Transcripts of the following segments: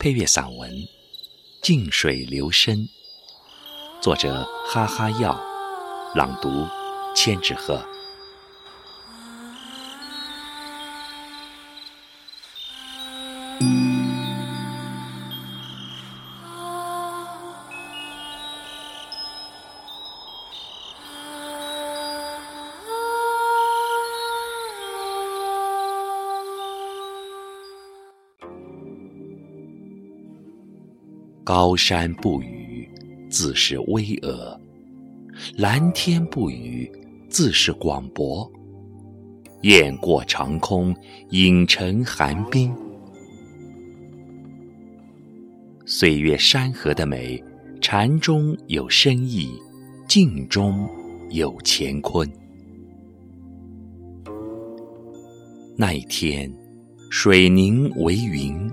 配乐散文《静水流深》，作者哈哈药，朗读千纸鹤。高山不语，自是巍峨；蓝天不语，自是广博。雁过长空，影成寒冰。岁月山河的美，禅中有深意，静中有乾坤。那一天，水凝为云。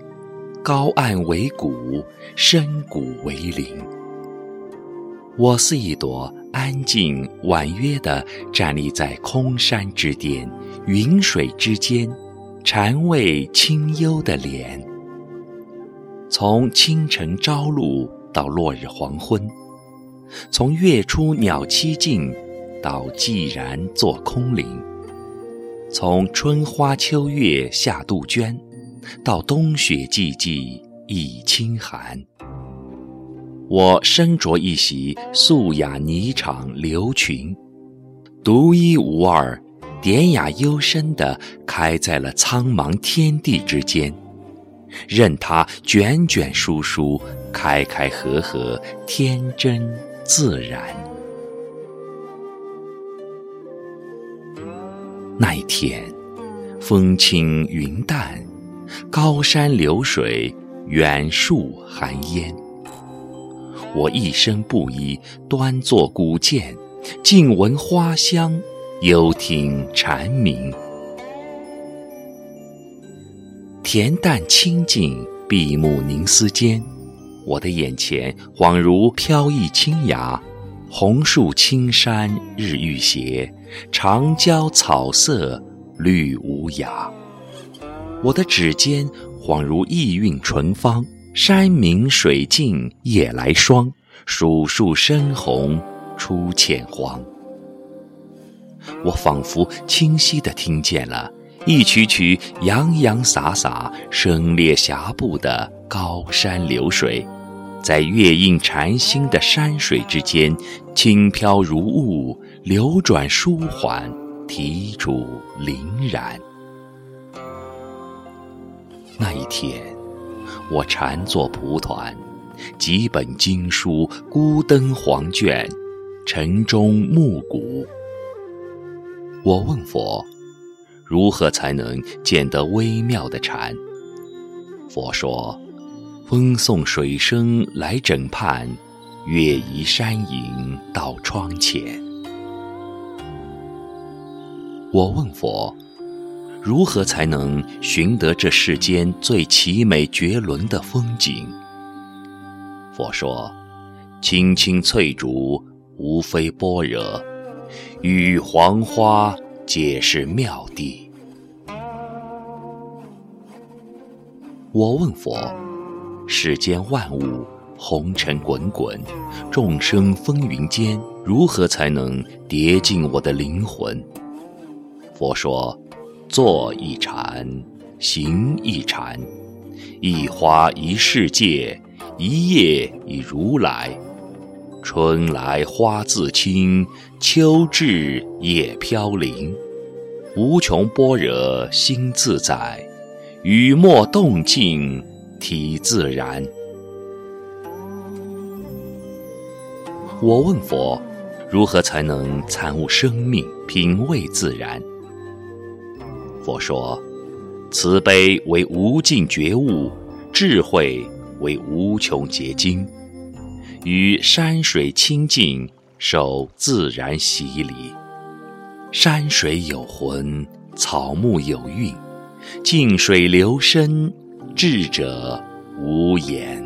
高岸为谷，深谷为林。我似一朵安静婉约的站立在空山之巅，云水之间，禅味清幽的莲。从清晨朝露到落日黄昏，从月出鸟栖静到寂然坐空灵，从春花秋月夏杜鹃。到冬雪寂寂已清寒，我身着一袭素雅霓裳流裙，独一无二、典雅幽深地开在了苍茫天地之间，任它卷卷舒舒、开开合合，天真自然。那一天，风轻云淡。高山流水，远树寒烟。我一身布衣，端坐古剑，静闻花香，幽听蝉鸣。恬淡清静，闭目凝思间，我的眼前恍如飘逸清雅，红树青山日欲斜，长郊草色绿无涯。我的指尖恍如意韵纯芳，山明水净夜来霜，数树深红出浅黄。我仿佛清晰地听见了一曲曲洋洋洒洒、声裂霞步的高山流水，在月映禅心的山水之间，轻飘如雾，流转舒缓，题主凛然。那一天，我禅坐蒲团，几本经书，孤灯黄卷，晨钟暮鼓。我问佛：如何才能见得微妙的禅？佛说：风送水声来枕畔，月移山影到窗前。我问佛。如何才能寻得这世间最奇美绝伦的风景？佛说：青青翠竹，无非般若；与黄花，皆是妙谛。我问佛：世间万物，红尘滚滚，众生风云间，如何才能跌进我的灵魂？佛说。坐一禅，行一禅，一花一世界，一叶一如来。春来花自青，秋至叶飘零。无穷般若心自在，雨墨动静体自然。我问佛：如何才能参悟生命，品味自然？佛说：“慈悲为无尽觉悟，智慧为无穷结晶。与山水清净，受自然洗礼。山水有魂，草木有韵，静水流深，智者无言。”